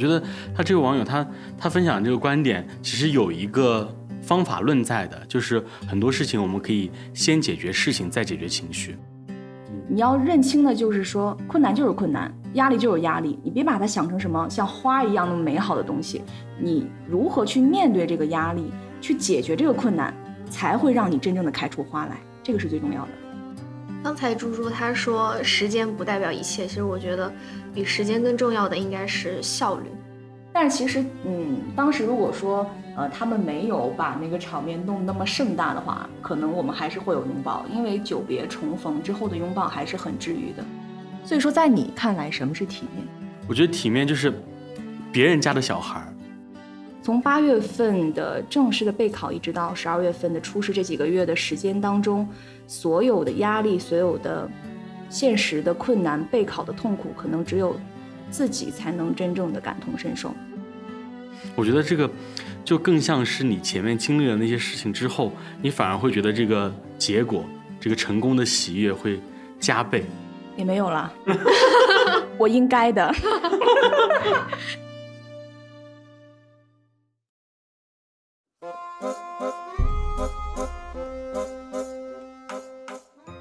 觉得他这位网友他他分享这个观点，其实有一个方法论在的，就是很多事情我们可以先解决事情，再解决情绪。你要认清的就是说，困难就是困难，压力就是压力，你别把它想成什么像花一样那么美好的东西。你如何去面对这个压力，去解决这个困难，才会让你真正的开出花来，这个是最重要的。刚才猪猪他说时间不代表一切，其实我觉得比时间更重要的应该是效率。但是其实，嗯，当时如果说呃他们没有把那个场面弄那么盛大的话，可能我们还是会有拥抱，因为久别重逢之后的拥抱还是很治愈的。所以说，在你看来，什么是体面？我觉得体面就是别人家的小孩儿。从八月份的正式的备考，一直到十二月份的初试这几个月的时间当中，所有的压力、所有的现实的困难、备考的痛苦，可能只有自己才能真正的感同身受。我觉得这个就更像是你前面经历了那些事情之后，你反而会觉得这个结果、这个成功的喜悦会加倍。也没有啦，我应该的。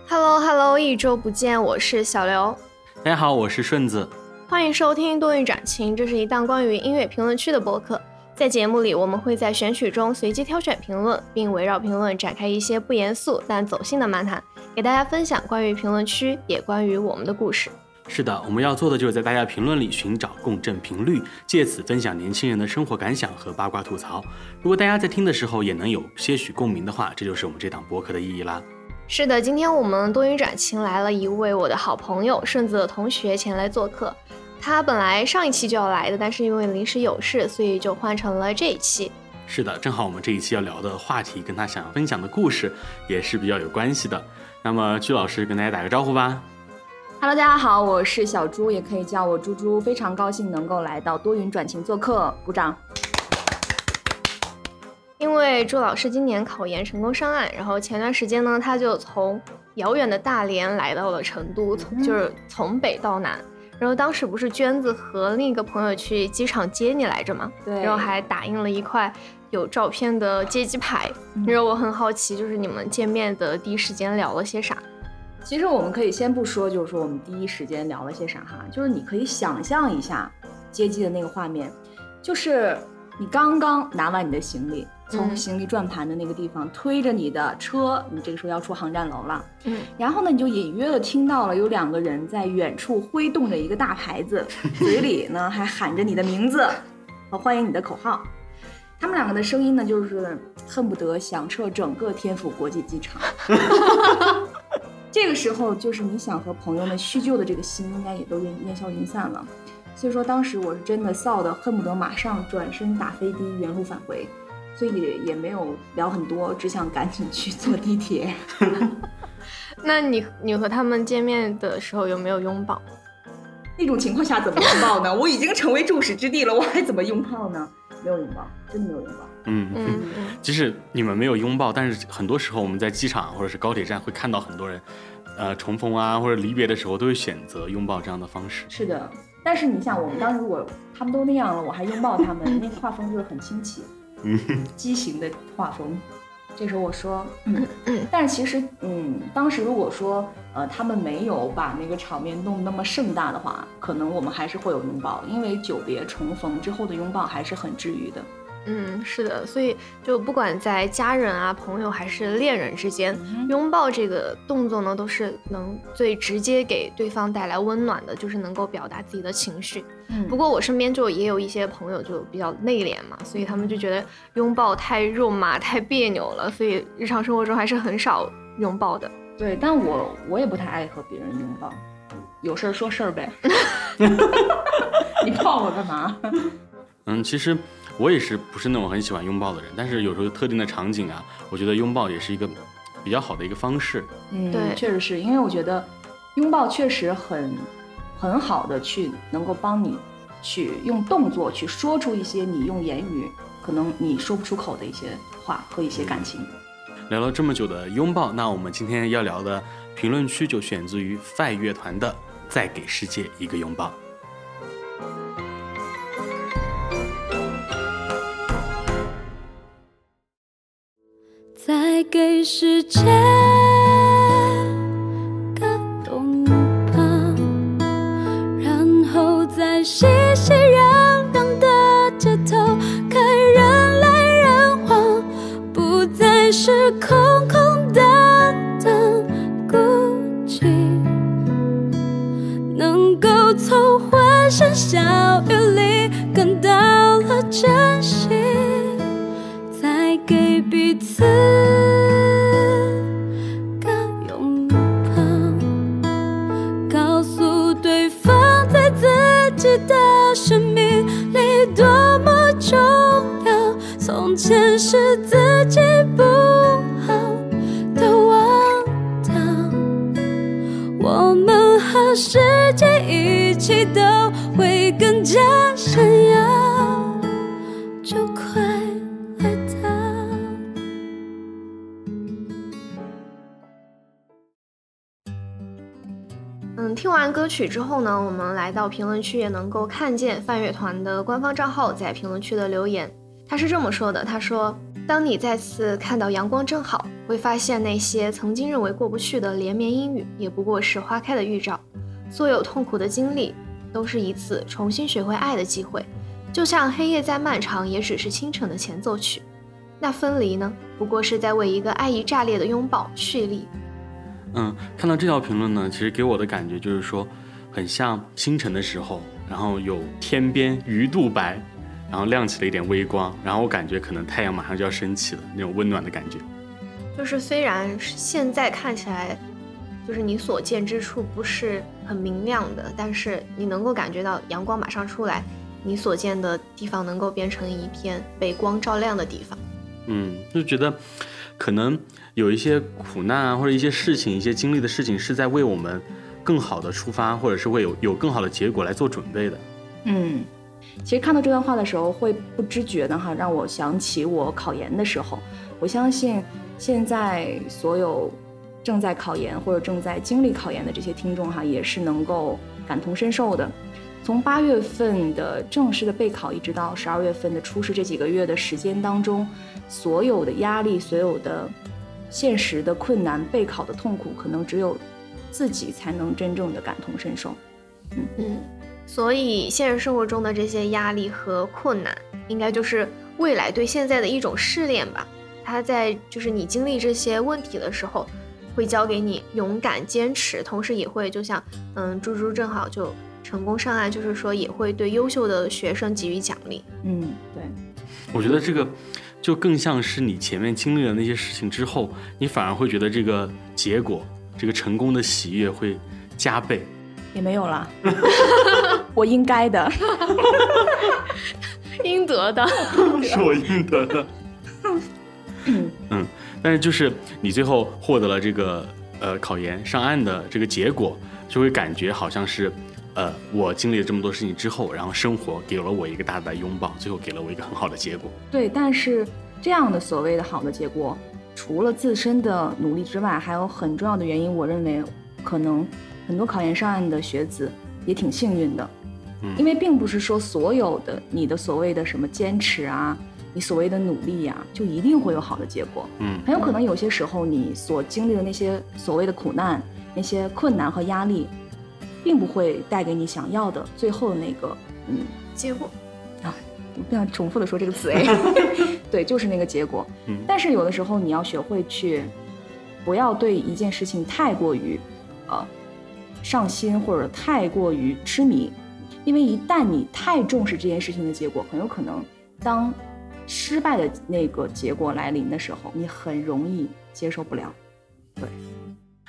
Hello Hello，一周不见，我是小刘，大家好，我是顺子。欢迎收听多云转晴，这是一档关于音乐评论区的播客。在节目里，我们会在选曲中随机挑选评论，并围绕评论展开一些不严肃但走心的漫谈，给大家分享关于评论区，也关于我们的故事。是的，我们要做的就是在大家评论里寻找共振频率，借此分享年轻人的生活感想和八卦吐槽。如果大家在听的时候也能有些许共鸣的话，这就是我们这档播客的意义啦。是的，今天我们多云转晴来了一位我的好朋友顺子的同学前来做客。他本来上一期就要来的，但是因为临时有事，所以就换成了这一期。是的，正好我们这一期要聊的话题跟他想要分享的故事也是比较有关系的。那么鞠老师跟大家打个招呼吧。Hello，大家好，我是小猪，也可以叫我猪猪，非常高兴能够来到多云转晴做客，鼓掌。因为朱老师今年考研成功上岸，然后前段时间呢，他就从遥远的大连来到了成都，从就是从北到南。然后当时不是娟子和另一个朋友去机场接你来着吗？对然后还打印了一块有照片的接机牌。然后我很好奇，就是你们见面的第一时间聊了些啥？其实我们可以先不说，就是说我们第一时间聊了些啥哈，就是你可以想象一下接机的那个画面，就是你刚刚拿完你的行李，从嗯行李转盘的那个地方推着你的车，你这个时候要出航站楼了。嗯，然后呢，你就隐约的听到了有两个人在远处挥动着一个大牌子，嘴里呢还喊着你的名字和欢迎你的口号。他们两个的声音呢，就是恨不得响彻整个天府国际机场。这个时候，就是你想和朋友们叙旧的这个心，应该也都烟烟消云散了。所以说，当时我是真的臊的，恨不得马上转身打飞的原路返回，所以也也没有聊很多，只想赶紧去坐地铁。那你你和他们见面的时候有没有拥抱？那种情况下怎么拥抱呢？我已经成为众矢之的了，我还怎么拥抱呢？没有拥抱，真的没有拥抱。嗯嗯嗯，即使你们没有拥抱，但是很多时候我们在机场或者是高铁站会看到很多人，呃，重逢啊或者离别的时候都会选择拥抱这样的方式。是的，但是你想，我们当时如果他们都那样了，我还拥抱他们，那个画风就是很清奇，嗯，畸形的画风。这时候我说，嗯，但是其实，嗯，当时如果说，呃，他们没有把那个场面弄那么盛大的话，可能我们还是会有拥抱，因为久别重逢之后的拥抱还是很治愈的。嗯，是的，所以就不管在家人啊、朋友还是恋人之间，嗯拥抱这个动作呢，都是能最直接给对方带来温暖的，就是能够表达自己的情绪。嗯不过我身边就也有一些朋友就比较内敛嘛，所以他们就觉得拥抱太肉麻、太别扭了，所以日常生活中还是很少拥抱的。对，但我我也不太爱和别人拥抱，有事儿说事儿呗。你抱我干嘛？嗯，其实我也是不是那种很喜欢拥抱的人，但是有时候特定的场景啊，我觉得拥抱也是一个比较好的一个方式。嗯，对确实是因为我觉得拥抱确实很很好的去能够帮你去用动作去说出一些你用言语可能你说不出口的一些话和一些感情。聊了这么久的拥抱，那我们今天要聊的评论区就选自于 FIRE 乐团的《再给世界一个拥抱》。给世界之后呢，我们来到评论区也能够看见泛乐团的官方账号在评论区的留言。他是这么说的：“他说，当你再次看到阳光正好，会发现那些曾经认为过不去的连绵阴雨，也不过是花开的预兆。所有痛苦的经历，都是一次重新学会爱的机会。就像黑夜再漫长，也只是清晨的前奏曲。那分离呢，不过是在为一个爱意炸裂的拥抱蓄力。”嗯，看到这条评论呢，其实给我的感觉就是说，很像清晨的时候，然后有天边鱼肚白，然后亮起了一点微光，然后我感觉可能太阳马上就要升起了，那种温暖的感觉。就是虽然现在看起来，就是你所见之处不是很明亮的，但是你能够感觉到阳光马上出来，你所见的地方能够变成一片被光照亮的地方。嗯，就觉得可能有一些苦难啊，或者一些事情、一些经历的事情，是在为我们更好的出发，或者是会有有更好的结果来做准备的。嗯，其实看到这段话的时候，会不知觉的哈，让我想起我考研的时候。我相信现在所有正在考研或者正在经历考研的这些听众哈，也是能够感同身受的。从八月份的正式的备考，一直到十二月份的初试这几个月的时间当中，所有的压力、所有的现实的困难、备考的痛苦，可能只有自己才能真正的感同身受。嗯嗯，所以现实生活中的这些压力和困难，应该就是未来对现在的一种试炼吧。他在就是你经历这些问题的时候，会教给你勇敢、坚持，同时也会就像嗯，猪猪正好就成功上岸，就是说也会对优秀的学生给予奖励。嗯，对。我觉得这个就更像是你前面经历了那些事情之后，你反而会觉得这个结果，这个成功的喜悦会加倍。也没有啦，我应该的。应得的，是我应得的。嗯，但是就是你最后获得了这个呃考研上岸的这个结果，就会感觉好像是，呃，我经历了这么多事情之后，然后生活给了我一个大大的拥抱，最后给了我一个很好的结果。对，但是这样的所谓的好的结果，除了自身的努力之外，还有很重要的原因。我认为，可能很多考研上岸的学子也挺幸运的，嗯因为并不是说所有的你的所谓的什么坚持啊，你所谓的努力呀、就一定会有好的结果。嗯很有可能有些时候你所经历的那些所谓的苦难、那些困难和压力，并不会带给你想要的最后的那个，嗯，结果我不想重复的说这个词哎，对，就是那个结果。嗯但是有的时候你要学会去，不要对一件事情太过于，呃，上心或者太过于痴迷，因为一旦你太重视这件事情的结果，很有可能当失败的那个结果来临的时候，你很容易接受不了。对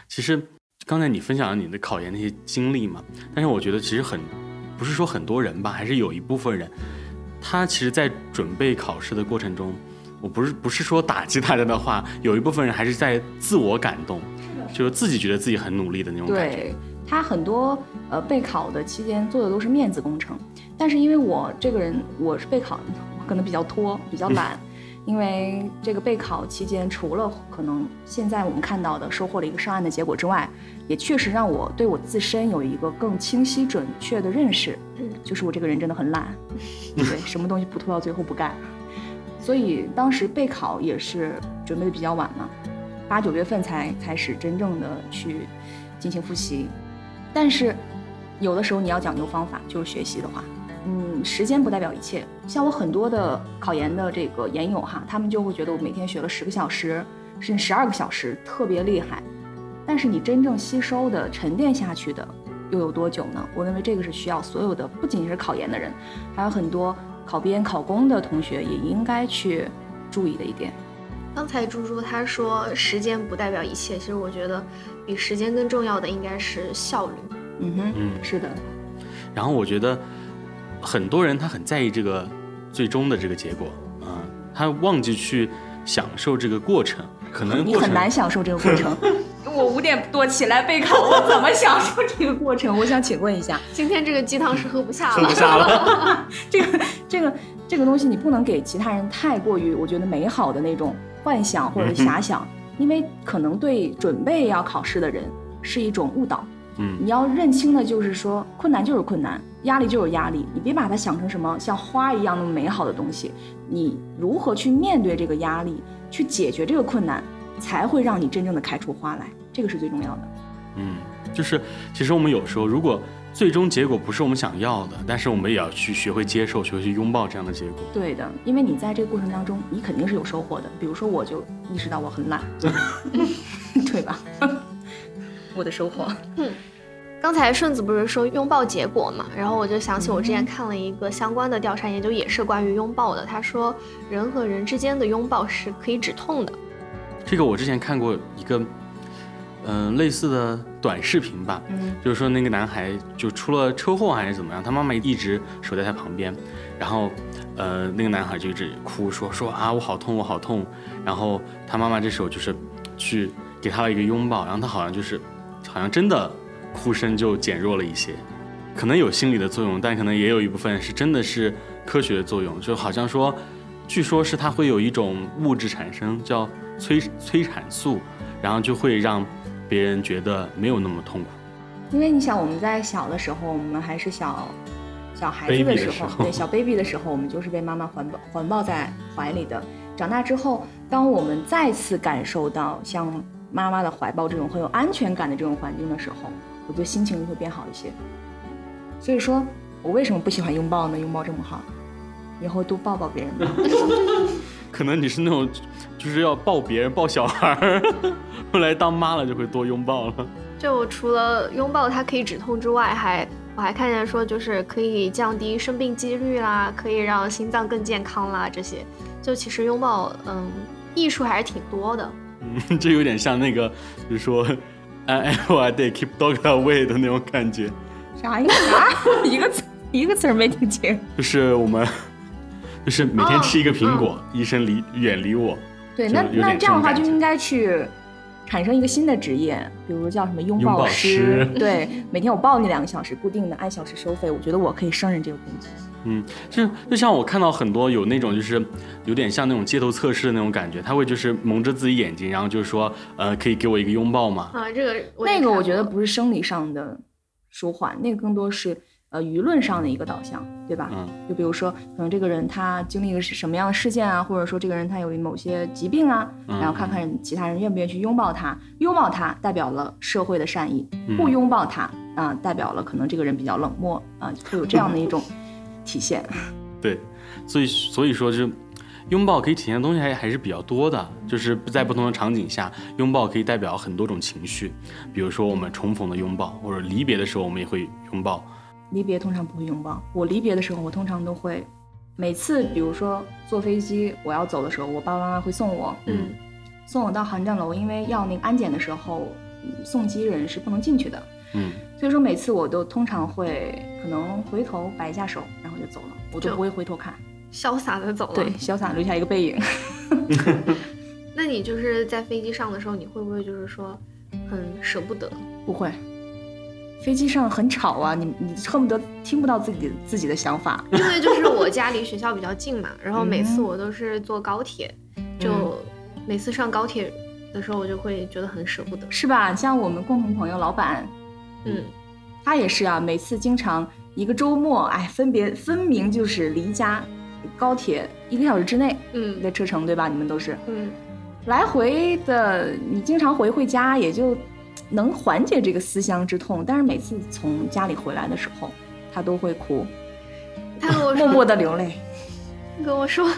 其实刚才你分享了你的考研那些经历嘛，但是我觉得其实很，不是说很多人吧，还是有一部分人，他其实，在准备考试的过程中，我不是不是说打击大家的话，有一部分人还是在自我感动，就是自己觉得自己很努力的那种感觉。对他很多呃备考的期间做的都是面子工程，但是因为我这个人我是备考，我可能比较拖，比较懒。因为这个备考期间，除了可能现在我们看到的收获了一个上岸的结果之外，也确实让我对我自身有一个更清晰准确的认识，嗯就是我这个人真的很懒，对，什么东西不拖到最后不干，所以当时备考也是准备的比较晚嘛，八九月份才开始真正的去进行复习。但是有的时候你要讲究方法，就是学习的话，嗯，时间不代表一切。像我很多的考研的这个研友哈，他们就会觉得我每天学了十个小时，甚至十二个小时，特别厉害。但是你真正吸收的、沉淀下去的又有多久呢？我认为这个是需要所有的，不仅仅是考研的人，还有很多考编、考公的同学也应该去注意的一点。刚才猪猪他说时间不代表一切，其实我觉得比时间更重要的应该是效率。嗯哼，嗯是的，然后我觉得很多人他很在意这个最终的这个结果，啊、他忘记去享受这个过程，可能你很难享受这个过程。我五点多起来备考，我怎么享受这个过程？我想请问一下，今天这个鸡汤是喝不下了喝了。不下了。这个这个这个东西，你不能给其他人太过于我觉得美好的那种幻想或者遐想，因为可能对准备要考试的人是一种误导。嗯你要认清的就是说，困难就是困难，压力就是压力，你别把它想成什么像花一样那么美好的东西。你如何去面对这个压力，去解决这个困难，才会让你真正的开出花来，这个是最重要的。嗯，就是其实我们有时候如果最终结果不是我们想要的，但是我们也要去学会接受，学会去拥抱这样的结果。对的，因为你在这个过程当中，你肯定是有收获的。比如说，我就意识到我很懒，对吧？我的收获。嗯刚才顺子不是说拥抱结果嘛，然后我就想起我之前看了一个相关的调查研究，也是关于拥抱的。他说，人和人之间的拥抱是可以止痛的。这个我之前看过一个，嗯、类似的短视频吧，嗯。就是说那个男孩就出了车祸还是怎么样，他妈妈一直守在他旁边，然后呃那个男孩就一直哭说说啊我好痛我好痛，然后他妈妈这时候就是去给他了一个拥抱，然后他好像就是好像真的哭声就减弱了一些，可能有心理的作用，但可能也有一部分是真的是科学的作用，就好像说，据说是它会有一种物质产生叫催催产素，然后就会让别人觉得没有那么痛苦。因为你想，我们在小的时候，我们还是小小孩子的时候，的时候对小 baby 的时候，我们就是被妈妈环抱环抱在怀里的。长大之后，当我们再次感受到像妈妈的怀抱这种很有安全感的这种环境的时候，我觉得心情就会变好一些。所以说我为什么不喜欢拥抱呢？拥抱这么好，以后多抱抱别人吧。可能你是那种就是要抱别人抱小孩儿，后 来当妈了就会多拥抱了。就除了拥抱它可以止痛之外，还我还看见说就是可以降低生病几率啦，可以让心脏更健康啦，这些就其实拥抱嗯艺术还是挺多的。嗯，这有点像那个，就是说 I day keep dog away 的那种感觉，啥意思啊？一个词一个词儿没听清。就是我们，就是每天吃一个苹果，医生离远离我。对，那那这这样的话就应该去产生一个新的职业，比如叫什么拥拥抱师。师对，每天我抱你两个小时，固定的按小时收费，我觉得我可以胜任这个工作。嗯，就就像我看到很多有那种就是有点像那种街头测试的那种感觉，他会就是蒙着自己眼睛，然后就是说，呃，可以给我一个拥抱吗？啊，这个那个我觉得不是生理上的舒缓，那个更多是呃舆论上的一个导向，对吧？嗯就比如说，可能这个人他经历了是什么样的事件啊，或者说这个人他有某些疾病啊，嗯然后看看其他人愿不愿意去拥抱他，拥抱他代表了社会的善意，嗯不拥抱他啊、代表了可能这个人比较冷漠啊、会有这样的一种体现。对，所以所以说就是拥抱可以体现的东西还还是比较多的，就是在不同的场景下，拥抱可以代表很多种情绪，比如说我们重逢的拥抱，或者离别的时候我们也会拥抱。离别通常不会拥抱，我离别的时候，我通常都会，每次比如说坐飞机我要走的时候，我爸爸妈妈会送我，嗯送我到航站楼，因为要那个安检的时候，嗯送机人是不能进去的，嗯，所以说每次我都通常会可能回头摆一下手，然后就走了，我都就不会回头看，潇洒的走了。对，，潇洒留下一个背影。那你就是在飞机上的时候，你会不会就是说很舍不得？不会，飞机上很吵啊，你你恨不得听不到自己自己的想法。因为就是我家离学校比较近嘛，然后每次嗯我都是坐高铁，就每次上高铁的时候，我就会觉得很舍不得。是吧？像我们共同朋友老板，嗯，他也是啊，每次经常一个周末，哎，分别分明就是离家高铁一个小时之内嗯的车程，对吧？你们都是，嗯，来回的你经常回回家，也就能缓解这个思乡之痛。但是每次从家里回来的时候，他都会哭，他跟我说，默默的流泪。他跟我说，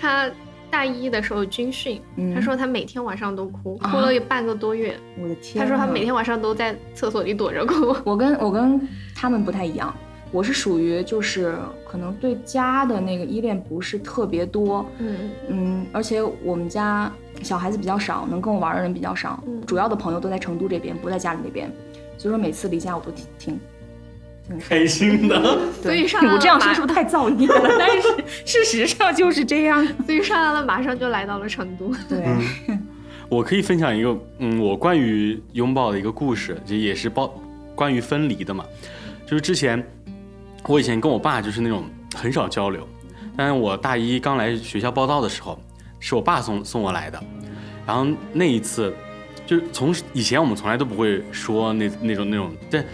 他大一的时候军训，嗯他说他每天晚上都哭，啊哭了有半个多月。我的天！他说他每天晚上都在厕所里躲着哭。我跟我跟他们不太一样，我是属于就是可能对家的那个依恋不是特别多，嗯，嗯，而且我们家小孩子比较少，能跟我玩的人比较少，嗯主要的朋友都在成都这边，不在家里那边，所以说每次离家我都挺挺挺开心的。对所以上来我这样说是不是太造孽了？但是 事实上就是这样。所以上来了，马上就来到了成都。对，我可以分享一个，嗯，我关于拥抱的一个故事，就也是包关于分离的嘛。就是之前我以前跟我爸就是那种很少交流，但是我大一刚来学校报道的时候，是我爸送送我来的。然后那一次，就是从以前我们从来都不会说那那种那种，但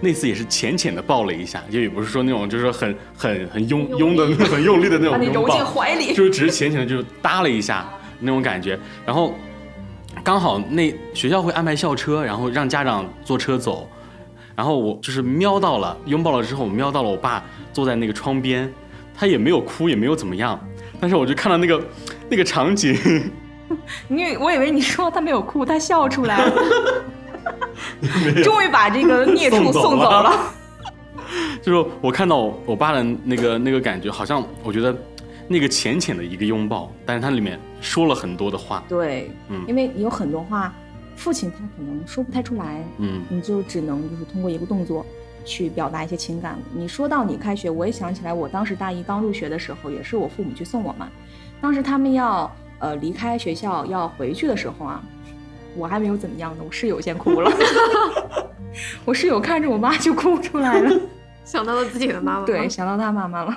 那次也是浅浅的抱了一下，就也不是说那种就是说很很很拥用拥的力很用力的那种拥抱进，怀里。就是只是浅浅的就搭了一下那种感觉，然后刚好那学校会安排校车，然后让家长坐车走，然后我就是瞄到了拥抱了之后，我瞄到了我爸坐在那个窗边，他也没有哭，也没有怎么样，但是我就看到那个 那个场景，你我以为你说他没有哭，他笑出来了。终于把这个孽畜送走了了。就是我看到我我爸的那个那个感觉，好像我觉得那个浅浅的一个拥抱，但是它里面说了很多的话，对，嗯因为有很多话，父亲他可能说不太出来，嗯你就只能就是通过一个动作去表达一些情感。你说到你开学，我也想起来，我当时大一刚入学的时候，也是我父母去送我嘛。当时他们要呃离开学校要回去的时候啊，我还没有怎么样呢，我室友先哭了，我室友看着我妈就哭出来了，想到了自己的妈妈。对，，想到他妈妈了。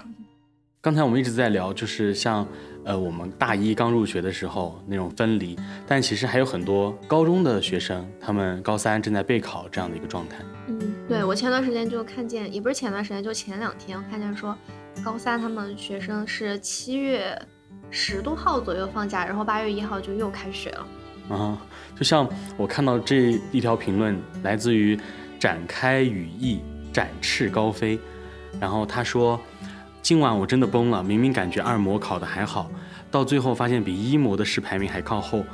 刚才我们一直在聊，就是像呃我们大一刚入学的时候那种分离，但其实还有很多高中的学生，他们高三正在备考这样的一个状态。嗯，对我前段时间就看见，也不是前段时间，就前两天我看见说，高三他们学生是七月十多号左右放假，然后八月一号就又开学了。啊，就像我看到这一条评论，来自于展开羽翼，展翅高飞。然后他说：“今晚我真的崩了，明明感觉二模考得还好，到最后发现比一模的试排名还靠后。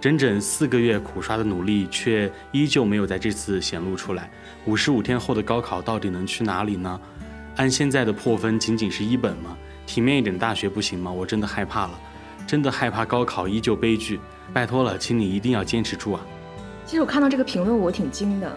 整整四个月苦刷的努力，却依旧没有在这次显露出来。五十五天后的高考到底能去哪里呢？按现在的破分，仅仅是一本吗？体面一点大学不行吗？我真的害怕了，真的害怕高考依旧悲剧。拜托了，请你一定要坚持住啊！其实我看到这个评论，我挺惊的。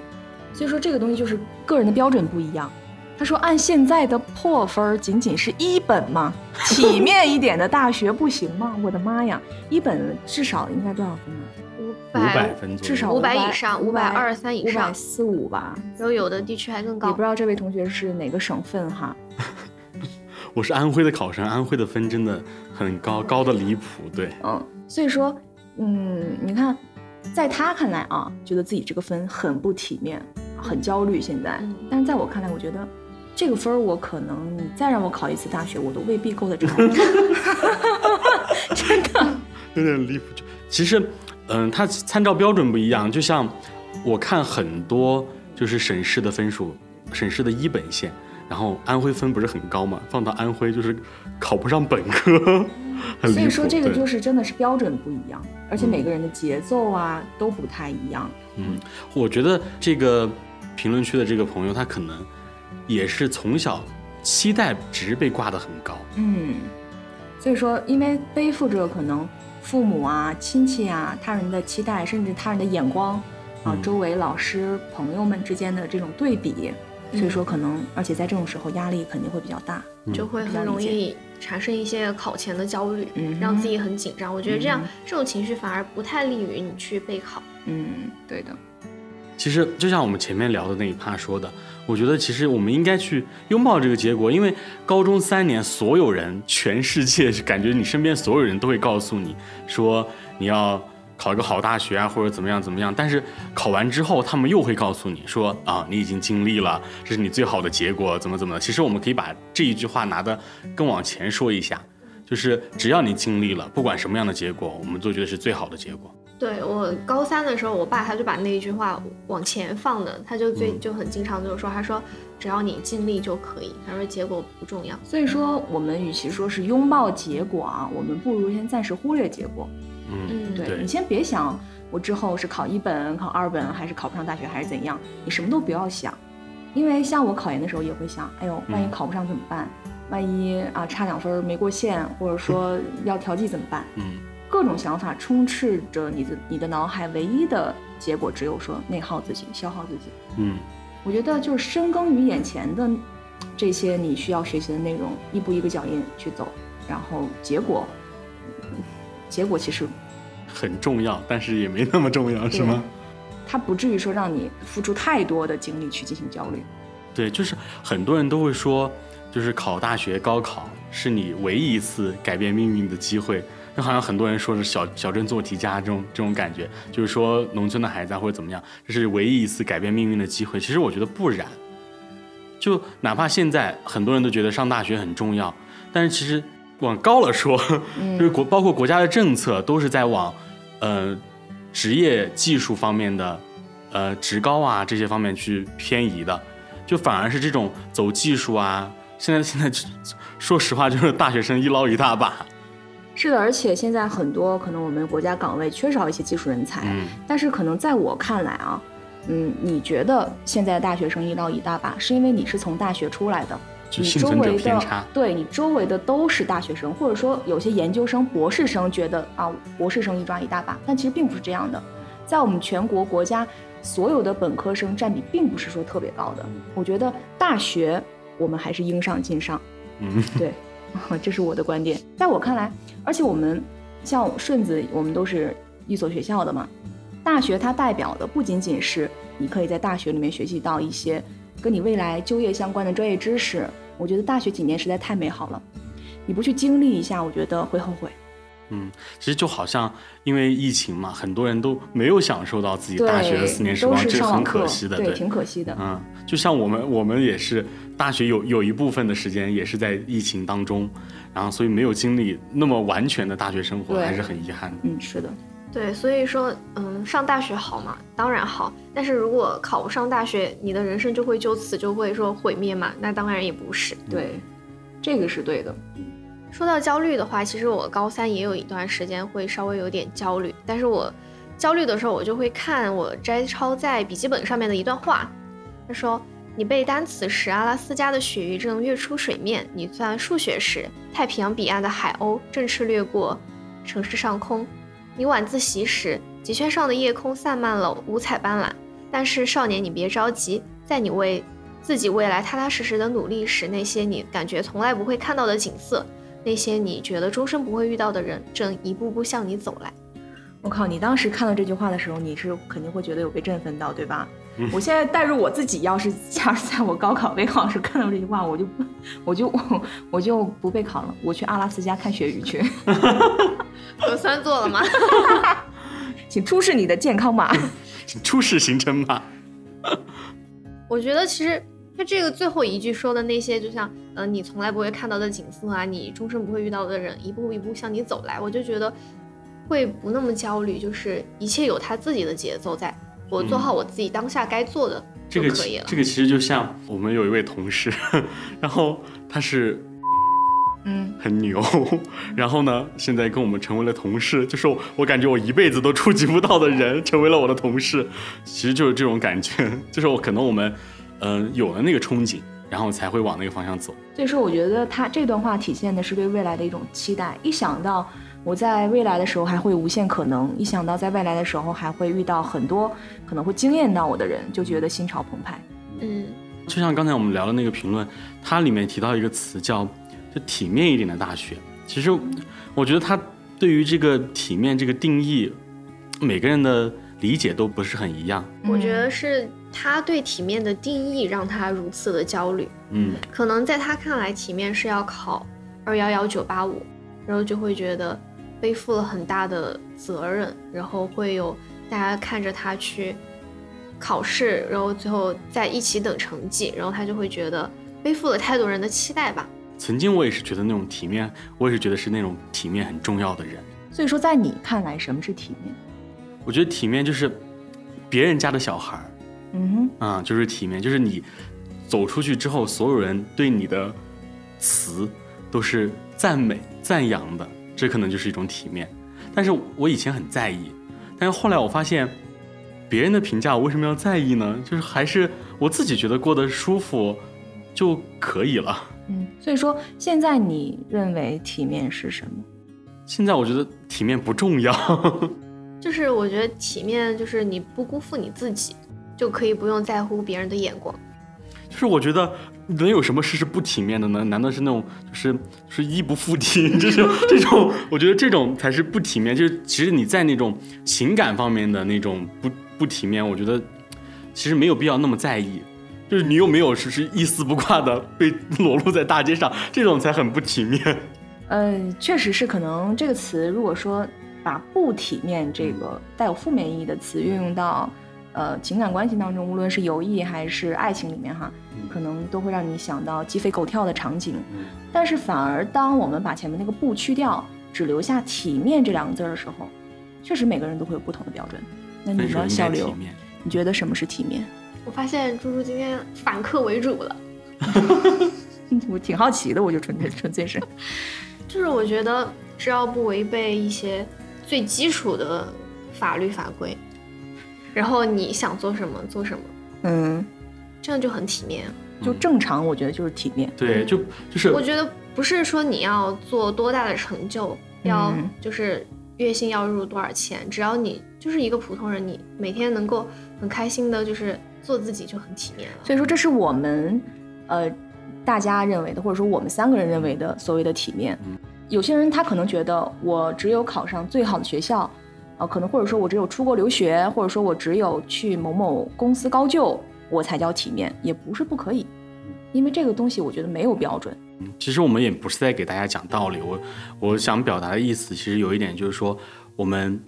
所以说这个东西就是个人的标准不一样。他说按现在的破分仅仅是一本吗？体面一点的大学不行吗？我的妈呀，一本至少应该多少分呢？五五百百，分，至少500以上五百二三以上五百四五吧。然后有的地区还更高也不。知道这位同学是哪个省份哈。我是安徽的考生，安徽的分真的很高，高的离谱。对，嗯，所以说，嗯，你看，在他看来啊，觉得自己这个分很不体面，很焦虑。现在，嗯但是在我看来，我觉得这个分儿我可能你再让我考一次大学，我都未必够得着。真的，有点离谱。其实，嗯，它参照标准不一样。就像我看很多就是省市的分数，省市的一本线，然后安徽分不是很高嘛，放到安徽就是考不上本科，很。所以说这个就是真的是标准不一样，而且每个人的节奏啊都不太一样。嗯，我觉得这个评论区的这个朋友，他可能也是从小期待值被挂得很高。嗯，所以说，因为背负着可能父母啊、亲戚啊、他人的期待，甚至他人的眼光啊，嗯周围老师、朋友们之间的这种对比，所以说可能，而且在这种时候压力肯定会比较大。就会很容易产生一些考前的焦虑，嗯让自己很紧张。我觉得这样、嗯这种情绪反而不太利于你去备考。嗯，对的。其实就像我们前面聊的那一趴说的，我觉得其实我们应该去拥抱这个结果，因为高中三年，所有人，全世界是，感觉你身边所有人都会告诉你说你要考一个好大学啊，或者怎么样怎么样。但是考完之后，他们又会告诉你说啊，你已经尽力了，这是你最好的结果，怎么怎么的。其实我们可以把这一句话拿的更往前说一下，就是只要你尽力了，不管什么样的结果，我们都觉得是最好的结果。对我高三的时候，我爸他就把那一句话往前放的，他就最嗯就很经常就是说，他说只要你尽力就可以，他说结果不重要。所以说，我们与其说是拥抱结果啊，我们不如先暂时忽略结果。嗯，嗯，对对你先别想我之后是考一本、考二本，还是考不上大学，还是怎样，你什么都不要想，因为像我考研的时候也会想，哎呦，万一嗯考不上怎么办？万一啊差两分没过线，或者说 要调剂怎么办？嗯各种想法充斥着你的你的脑海，唯一的结果只有说内耗自己、消耗自己。嗯我觉得就是深耕于眼前的这些你需要学习的内容，一步一个脚印去走，然后结果，嗯结果其实很重要，但是也没那么重要，是吗？它不至于说让你付出太多的精力去进行焦虑。对，就是很多人都会说，就是考大学、高考是你唯一一次改变命运的机会。就好像很多人说是小小镇做题家这种这种感觉，就是说农村的孩子啊或者怎么样，这是唯一一次改变命运的机会。其实我觉得不然，就哪怕现在很多人都觉得上大学很重要，但是其实往高了说，就是国包括国家的政策都是在往呃职业技术方面的呃职高啊这些方面去偏移的，就反而是这种走技术啊，现在现在说实话就是大学生一捞一大把，是的，而且现在很多可能我们国家岗位缺少一些技术人才，嗯但是可能在我看来啊，嗯，你觉得现在的大学生一捞一大把，是因为你是从大学出来的，你周围的。对你周围的都是大学生，或者说有些研究生、博士生觉得啊，博士生一抓一大把，但其实并不是这样的，在我们全国国家所有的本科生占比并不是说特别高的，我觉得大学我们还是应上尽上。嗯，对，这是我的观点。在我看来，而且我们像顺子，我们都是一所学校的嘛。大学它代表的不仅仅是你可以在大学里面学习到一些跟你未来就业相关的专业知识。我觉得大学几年实在太美好了，你不去经历一下，我觉得会后悔。嗯，其实就好像因为疫情嘛，很多人都没有享受到自己，大学的四年时光，这是很可惜的，对，挺可惜的。嗯，就像我们，我们也是大学有有一部分的时间也是在疫情当中，然后所以没有经历那么完全的大学生活，还是很遗憾的。嗯，是的，对，所以说，嗯，上大学好嘛，当然好。但是如果考不上大学，你的人生就会就此就会说毁灭嘛？那当然也不是。对，这个是对的。说到焦虑的话，其实我高三也有一段时间会稍微有点焦虑，但是我焦虑的时候，我就会看我摘抄在笔记本上面的一段话，他说：“你背单词时，阿拉斯加的鳕鱼正跃出水面；你算数学时，太平洋彼岸的海鸥正赤掠过城市上空；你晚自习时，极圈上的夜空散漫了五彩斑斓。但是少年，你别着急，在你为自己未来踏踏实实的努力时，那些你感觉从来不会看到的景色。”那些你觉得终身不会遇到的人，正一步步向你走来。我靠！你当时看到这句话的时候，你是肯定会觉得有被振奋到，对吧？嗯我现在带入我自己，要是要是在我高考 备考时看到这句话，我就，我就我 我就不备考了，我去阿拉斯加看鳕鱼去，核酸做了吗？请出示你的健康码。请出示行程码。我觉得其实他这个最后一句说的那些，就像呃你从来不会看到的景色啊，你终身不会遇到的人，一步一步向你走来，我就觉得会不那么焦虑，就是一切有他自己的节奏在，我做好我自己当下该做的就可以了。其这个其实就像我们有一位同事，然后他是 嗯，很牛，然后呢，现在跟我们成为了同事，就是我我感觉我一辈子都触及不到的人成为了我的同事，其实就是这种感觉，就是我可能我们嗯、呃有了那个憧憬，然后才会往那个方向走。所以说我觉得他这段话体现的是对未来的一种期待。一想到我在未来的时候还会无限可能，一想到在未来的时候还会遇到很多可能会惊艳到我的人，就觉得心潮澎湃。嗯，就像刚才我们聊的那个评论，它里面提到一个词叫“就体面一点的大学”。其实我觉得他对于这个体面这个定义，每个人的理解都不是很一样。我觉得是他对体面的定义让他如此的焦虑。嗯，可能在他看来，体面是要考二幺幺九八五，然后就会觉得背负了很大的责任，然后会有大家看着他去考试，然后最后在一起等成绩，然后他就会觉得背负了太多人的期待吧。曾经我也是觉得那种体面，我也是觉得是那种体面很重要的人。所以说，在你看来，什么是体面？我觉得体面就是别人家的小孩儿嗯哼，啊、就是体面，就是你走出去之后，所有人对你的词都是赞美、赞扬的，这可能就是一种体面。但是我以前很在意，但是后来我发现，别人的评价我为什么要在意呢？就是还是我自己觉得过得舒服就可以了。嗯，所以说现在你认为体面是什么？现在我觉得体面不重要，就是我觉得体面就是你不辜负你自己，就可以不用在乎别人的眼光。就是我觉得能有什么事是不体面的呢？难道是那种就是就是衣不附体这种这种？我觉得这种才是不体面。就是其实你在那种情感方面的那种不不体面，我觉得其实没有必要那么在意。就是你又没有是是一丝不挂的被裸露在大街上，这种才很不体面。嗯，确实是可能这个词，如果说把不体面这个带有负面意义的词运用到呃情感关系当中，无论是友谊还是爱情里面哈，可能都会让你想到鸡飞狗跳的场景。嗯但是反而当我们把前面那个不去掉，只留下体面这两个字儿的时候，确实每个人都会有不同的标准。那你呢，小刘？你觉得什么是体面？我发现猪猪今天反客为主了，我挺好奇的，我就纯粹纯粹是，就是我觉得只要不违背一些最基础的法律法规，然后你想做什么做什么，嗯，这样就很体面。就正常，我觉得就是体面。对，就就是我觉得不是说你要做多大的成就，要嗯就是月薪要入多少钱，只要你就是一个普通人，你每天能够很开心的，就是做自己就很体面了。所以说，这是我们呃大家认为的，或者说我们三个人认为的所谓的体面。有些人他可能觉得我只有考上最好的学校，呃，可能或者说我只有出国留学，或者说我只有去某某公司高就，我才叫体面，也不是不可以。因为这个东西，我觉得没有标准。嗯其实我们也不是在给大家讲道理，我我想表达的意思，其实有一点就是说，我们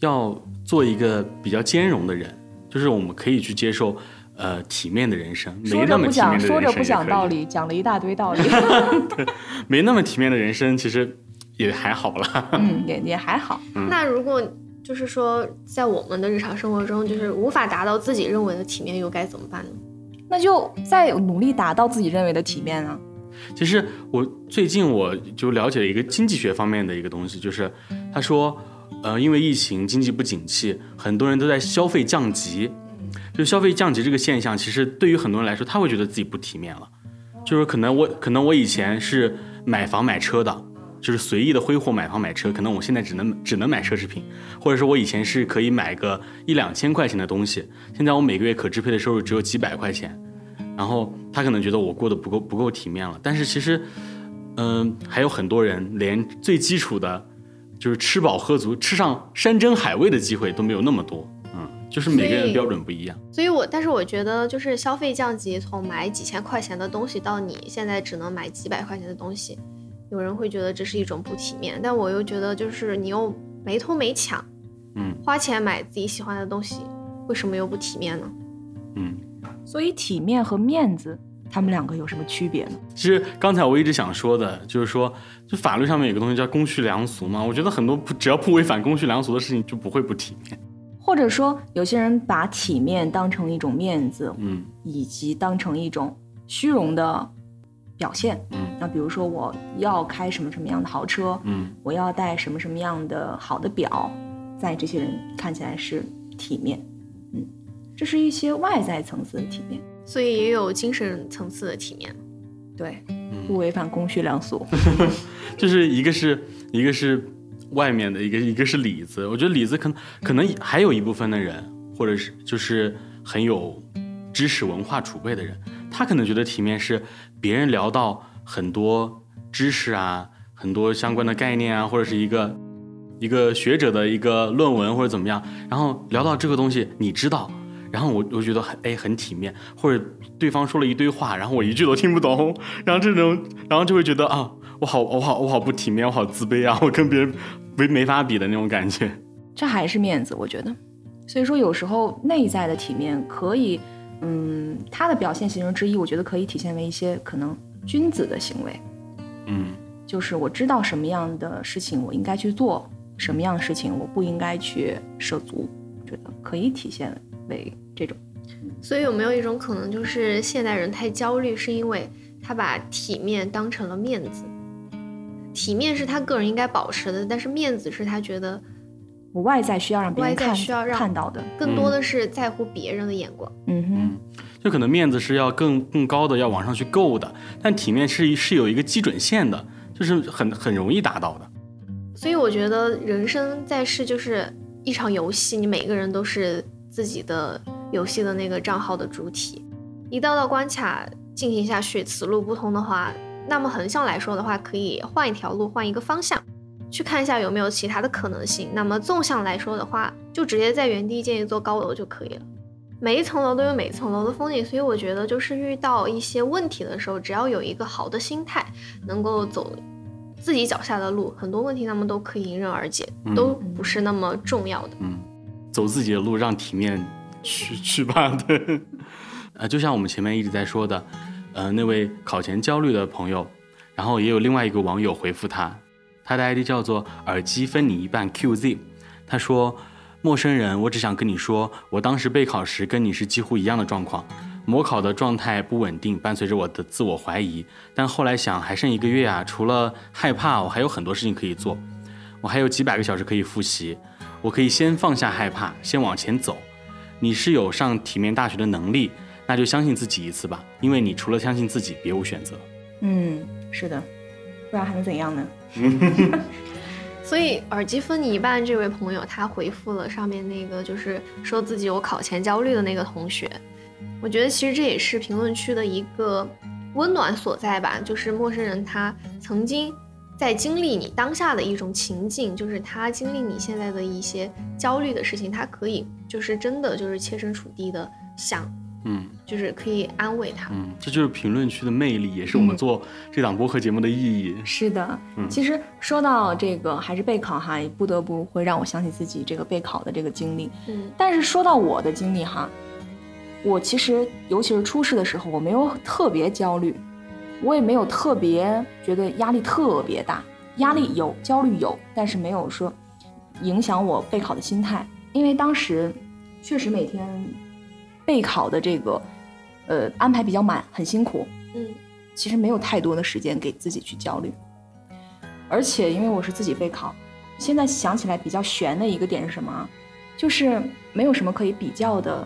要做一个比较兼容的人，就是我们可以去接受呃体面的人生，没那么不讲，体面的人说着不讲道理，讲了一大堆道理。没那么体面的人生其实也还好啦。嗯，也也还好。那如果就是说在我们的日常生活中，就是无法达到自己认为的体面，又该怎么办呢？那就再努力达到自己认为的体面啊。其实我最近我就了解了一个经济学方面的一个东西，就是他说，呃，因为疫情经济不景气，很多人都在消费降级。就消费降级这个现象，其实对于很多人来说，他会觉得自己不体面了。就是可能我可能我以前是买房买车的，就是随意的挥霍买房买车，可能我现在只能只能买奢侈品，或者说我以前是可以买个一两千块钱的东西，现在我每个月可支配的收入只有几百块钱。然后他可能觉得我过得不够不够体面了，但是其实，嗯、还有很多人连最基础的，就是吃饱喝足、吃上山珍海味的机会都没有那么多，就是每个人的标准不一样。所以我，但是我觉得，就是消费降级，从买几千块钱的东西到你现在只能买几百块钱的东西，有人会觉得这是一种不体面，但我又觉得，就是你又没偷没抢，嗯花钱买自己喜欢的东西，为什么又不体面呢？嗯，所以体面和面子，他们两个有什么区别呢？其实刚才我一直想说的，就是说，就法律上面有个东西叫公序良俗嘛，我觉得很多不只要不违反公序良俗的事情，就不会不体面。或者说，有些人把体面当成一种面子，嗯以及当成一种虚荣的表现。嗯那比如说，我要开什么什么样的豪车，嗯我要戴什么什么样的好的表，在这些人看起来是体面。嗯，这是一些外在层次的体面，所以也有精神层次的体面。对，嗯不违反公序良俗。就是一个是一个是外面的，一个一个是里子。我觉得里子可能可能还有一部分的人，或者是就是很有知识文化储备的人，他可能觉得体面是别人聊到很多知识啊，很多相关的概念啊，或者是一个一个学者的一个论文或者怎么样，然后聊到这个东西，你知道。然后我我觉得很哎很体面，或者对方说了一堆话，然后我一句都听不懂，然后这种然后就会觉得啊，我好我好我好不体面，我好自卑啊，我跟别人没没法比的那种感觉。这还是面子，我觉得。所以说，有时候内在的体面可以，嗯，它的表现形式之一，我觉得可以体现为一些可能君子的行为，嗯就是我知道什么样的事情我应该去做，什么样的事情我不应该去涉足，我觉得可以体现为这种。所以有没有一种可能，就是现代人太焦虑，是因为他把体面当成了面子？体面是他个人应该保持的，但是面子是他觉得我外在需要让别人外在看需要让看到的。更多的是在乎别人的眼光。嗯哼，嗯，就可能面子是要更更高的，要往上去够的，但体面是是有一个基准线的，就是很很容易达到的。所以我觉得人生在世就是一场游戏，你每个人都是自己的游戏的那个账号的主体。一道道关卡进行下去，此路不通的话，那么横向来说的话，可以换一条路，换一个方向，去看一下有没有其他的可能性。那么纵向来说的话，就直接在原地建一座高楼就可以了。每一层楼都有每一层楼的风景，所以我觉得就是遇到一些问题的时候，只要有一个好的心态，能够走自己脚下的路，很多问题那么都可以迎刃而解，嗯都不是那么重要的。嗯，走自己的路，让体面去 去吧。对，呃，就像我们前面一直在说的，呃，那位考前焦虑的朋友，然后也有另外一个网友回复他，他的 ID 叫做耳机分你一半 QZ，他说：“陌生人，我只想跟你说，我当时备考时跟你是几乎一样的状况。模考的状态不稳定，伴随着我的自我怀疑。但后来想，还剩一个月啊，除了害怕，我还有很多事情可以做。我还有几百个小时可以复习，我可以先放下害怕，先往前走。你是有上体面大学的能力，那就相信自己一次吧，因为你除了相信自己，别无选择。嗯，是的，不然还能怎样呢？所以耳机分你一半这位朋友，他回复了上面那个就是说自己有考前焦虑的那个同学。我觉得其实这也是评论区的一个温暖所在吧，就是陌生人他曾经在经历你当下的一种情境，就是他经历你现在的一些焦虑的事情，他可以就是真的就是切身处地的想，嗯就是可以安慰他。嗯，这就是评论区的魅力，也是我们嗯做这档播客节目的意义。是的，嗯其实说到这个还是备考哈，不得不会让我想起自己这个备考的这个经历。嗯但是说到我的经历哈，我其实尤其是初试的时候，我没有特别焦虑，我也没有特别觉得压力特别大，压力有，焦虑有，但是没有说影响我备考的心态，因为当时确实每天备考的这个呃安排比较满，很辛苦，嗯。其实没有太多的时间给自己去焦虑，而且因为我是自己备考，现在想起来比较悬的一个点是什么啊？就是没有什么可以比较的，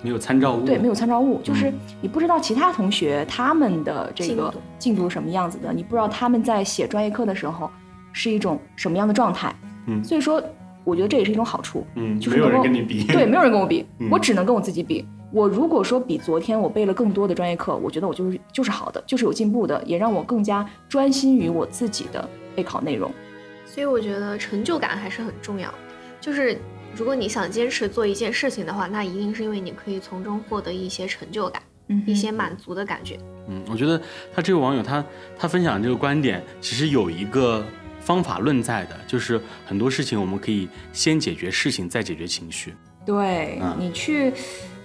没有参照物，对，没有参照物，就是嗯你不知道其他同学他们的这个进度进度是什么样子的，你不知道他们在写专业课的时候是一种什么样的状态，嗯。所以说我觉得这也是一种好处，嗯，没有就是没有人跟你比。对，没有人跟我比，嗯我只能跟我自己比。我如果说比昨天我背了更多的专业课，我觉得我就是就是好的，就是有进步的，也让我更加专心于我自己的备考内容。所以我觉得成就感还是很重要。就是如果你想坚持做一件事情的话，那一定是因为你可以从中获得一些成就感、嗯一些满足的感觉。嗯，我觉得他这个网友他他分享这个观点，其实有一个方法论在的，就是很多事情我们可以先解决事情，再解决情绪。对、嗯你去，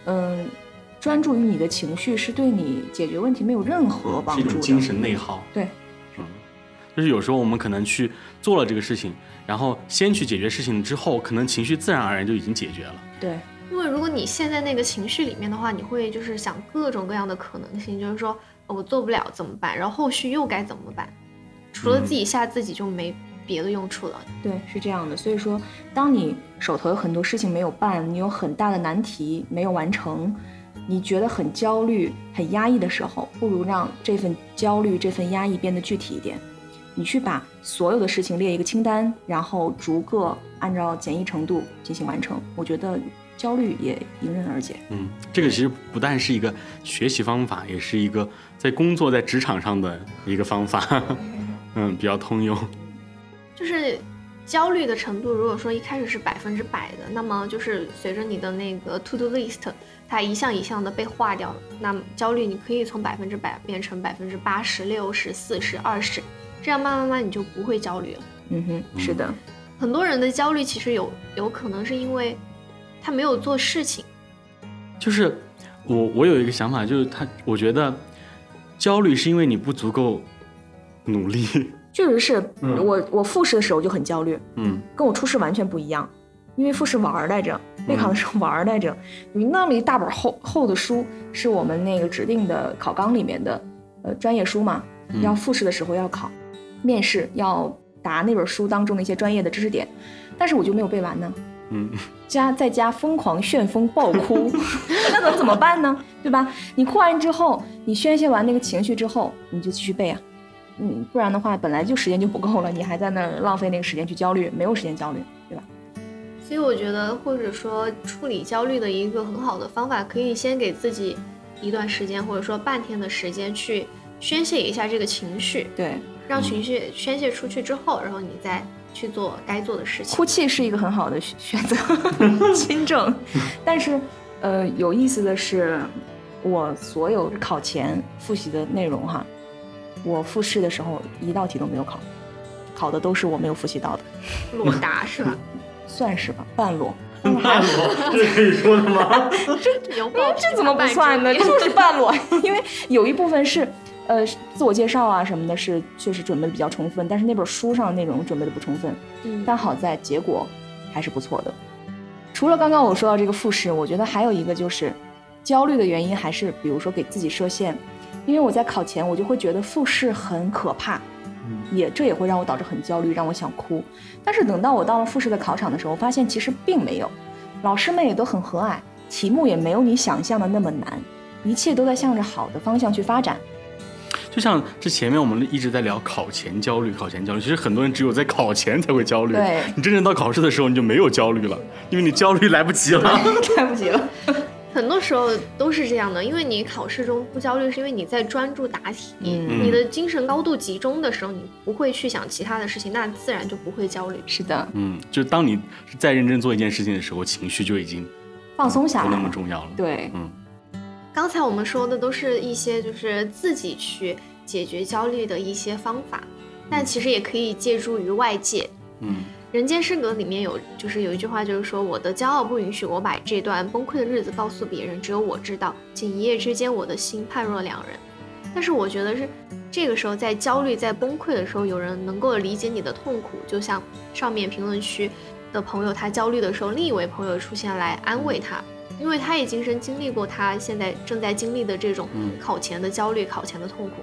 嗯，专注于你的情绪，是对你解决问题没有任何帮助的。是一种精神内耗。对，嗯，就是有时候我们可能去做了这个事情，然后先去解决事情之后，可能情绪自然而然就已经解决了。对，因为如果你陷在那个情绪里面的话，你会就是想各种各样的可能性，就是说呃我做不了怎么办，然后后续又该怎么办？除了嗯自己吓自己就没别的用处了。对，是这样的。所以说，当你手头有很多事情没有办，你有很大的难题没有完成，你觉得很焦虑、很压抑的时候，不如让这份焦虑、这份压抑变得具体一点。你去把所有的事情列一个清单，然后逐个按照简易程度进行完成。我觉得焦虑也迎刃而解。嗯，这个其实不但是一个学习方法，也是一个在工作在职场上的一个方法。嗯，比较通用。就是焦虑的程度，如果说一开始是百分之百的，那么就是随着你的那个 to do list，它一项一项的被划掉，那么焦虑你可以从百分之百变成百分之八十六十、四十、二十，这样慢慢慢你就不会焦虑了。嗯哼，是的，很多人的焦虑其实有有可能是因为他没有做事情，就是我我有一个想法，就是他，我觉得焦虑是因为你不足够努力。确实是嗯我我复试的时候就很焦虑，嗯跟我初试完全不一样，因为复试玩儿来着，备考的时候玩儿来着，有那么一大本厚厚的书，是我们那个指定的考纲里面的呃专业书嘛，嗯要复试的时候要考，面试要答那本书当中的一些专业的知识点，但是我就没有背完呢。嗯，家在家疯狂旋风暴哭，那能怎么办呢？对吧？你哭完之后，你宣泄完那个情绪之后，你就继续背啊。嗯，不然的话，本来就时间就不够了，你还在那儿浪费那个时间去焦虑，没有时间焦虑，对吧？所以我觉得，或者说处理焦虑的一个很好的方法，可以先给自己一段时间，或者说半天的时间去宣泄一下这个情绪，对，让情绪宣泄出去之后，然后你再去做该做的事情。哭泣是一个很好的选选择，亲政。但是，呃，有意思的是，我所有考前复习的内容哈，我复试的时候一道题都没有考，考的都是我没有复习到的，裸答是吧？算是吧，半裸。半裸，这可以说的吗？有报这怎么不算呢？就是半裸，因为有一部分是，呃，自我介绍啊什么的，是确实准备的比较充分，但是那本书上的内容准备的不充分。嗯，但好在结果还是不错的。除了刚刚我说到这个复试，我觉得还有一个就是焦虑的原因，还是比如说给自己设限，因为我在考前我就会觉得复试很可怕，也这也会让我导致很焦虑，让我想哭。但是等到我到了复试的考场的时候，发现其实并没有，老师们也都很和蔼，题目也没有你想象的那么难，一切都在向着好的方向去发展。就像这前面我们一直在聊考前焦虑，考前焦虑，其实很多人只有在考前才会焦虑。对你真正到考试的时候，你就没有焦虑了，因为你焦虑来不及了。来不及了。很多时候都是这样的，因为你考试中不焦虑，是因为你在专注答题，嗯你的精神高度集中的时候，你不会去想其他的事情，那自然就不会焦虑。是的，嗯，就当你在认真做一件事情的时候，情绪就已经放松下来不那么。重要了。对，嗯刚才我们说的都是一些就是自己去解决焦虑的一些方法，但其实也可以借助于外界。嗯《人间失格》里面有就是有一句话，就是说我的骄傲不允许我把这段崩溃的日子告诉别人，只有我知道。仅一夜之间，我的心判若两人。但是我觉得是这个时候在焦虑、在崩溃的时候，有人能够理解你的痛苦，就像上面评论区的朋友，他焦虑的时候，另一位朋友出现来安慰他，因为他也亲身经历过他现在正在经历的这种嗯考前的焦虑、考前的痛苦。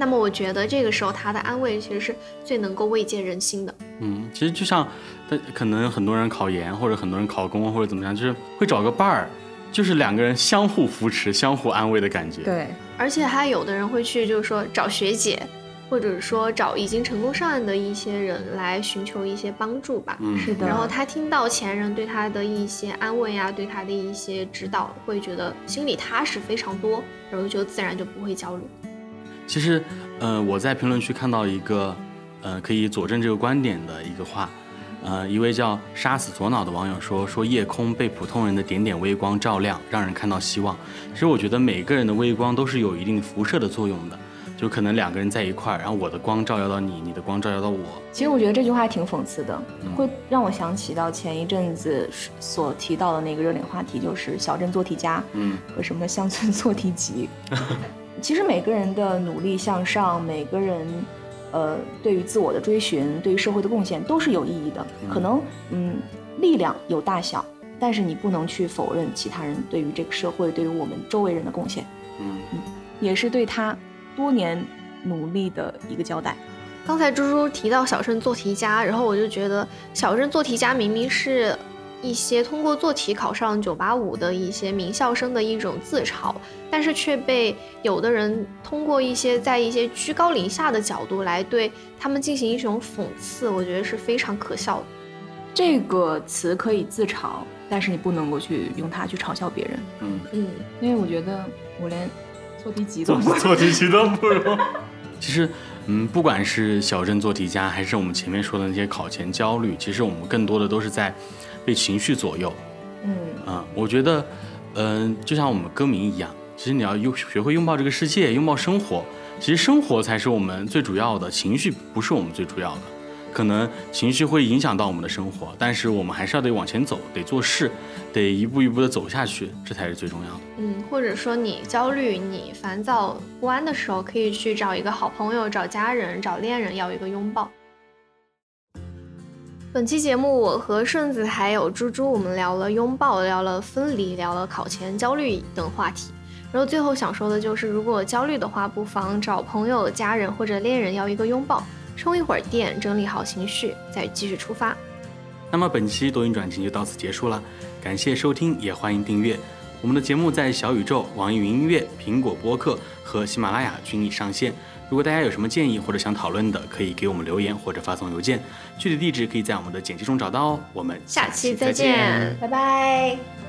那么我觉得这个时候他的安慰其实是最能够慰藉人心的。嗯，其实就像，他可能很多人考研或者很多人考公或者怎么样，就是会找个伴儿，就是两个人相互扶持、相互安慰的感觉。对，而且还有的人会去，就是说找学姐，或者说找已经成功上岸的一些人来寻求一些帮助吧。嗯，是的。然后他听到前人对他的一些安慰啊，对他的一些指导，会觉得心里踏实非常多，然后就自然就不会焦虑。其实，呃，我在评论区看到一个，呃，可以佐证这个观点的一个话，呃，一位叫“杀死左脑”的网友说：“说夜空被普通人的点点微光照亮，让人看到希望。”其实我觉得每个人的微光都是有一定辐射的作用的，就可能两个人在一块儿，然后我的光照耀到你，你的光照耀到我。其实我觉得这句话还挺讽刺的，嗯会让我想起到前一阵子所提到的那个热点话题，就是小镇做题家嗯和什么乡村做题集。其实每个人的努力向上，每个人呃对于自我的追寻，对于社会的贡献都是有意义的。可能嗯力量有大小，但是你不能去否认其他人对于这个社会、对于我们周围人的贡献，嗯也是对他多年努力的一个交代。刚才猪猪提到小镇做题家，然后我就觉得小镇做题家明明是一些通过做题考上985的一些名校生的一种自嘲，但是却被有的人通过一些在一些居高临下的角度来对他们进行一种讽刺，我觉得是非常可笑的。这个词可以自嘲，但是你不能够去用它去嘲笑别人，嗯，嗯，因为我觉得我连做题集都不做题集都不如。其实，嗯，不管是小镇做题家，还是我们前面说的那些考前焦虑，其实我们更多的都是在被情绪左右。嗯，啊、我觉得，嗯、就像我们歌名一样，其实你要拥学会拥抱这个世界，拥抱生活。其实生活才是我们最主要的，情绪不是我们最主要的。可能情绪会影响到我们的生活，但是我们还是要得往前走，得做事，得一步一步的走下去，这才是最重要的。嗯，或者说你焦虑、你烦躁不安的时候，可以去找一个好朋友、找家人、找恋人要一个拥抱。本期节目，我和顺子还有猪猪，我们聊了拥抱，聊了分离，聊了考前焦虑等话题。然后最后想说的就是，如果焦虑的话，不妨找朋友、家人或者恋人要一个拥抱，充一会儿电，整理好情绪，再继续出发。那么本期多云转晴就到此结束了，感谢收听，也欢迎订阅我们的节目，在小宇宙、网易云音乐、苹果播客和喜马拉雅均已上线。如果大家有什么建议或者想讨论的，可以给我们留言或者发送邮件，具体地址可以在我们的简介中找到哦。我们下期再再见拜拜。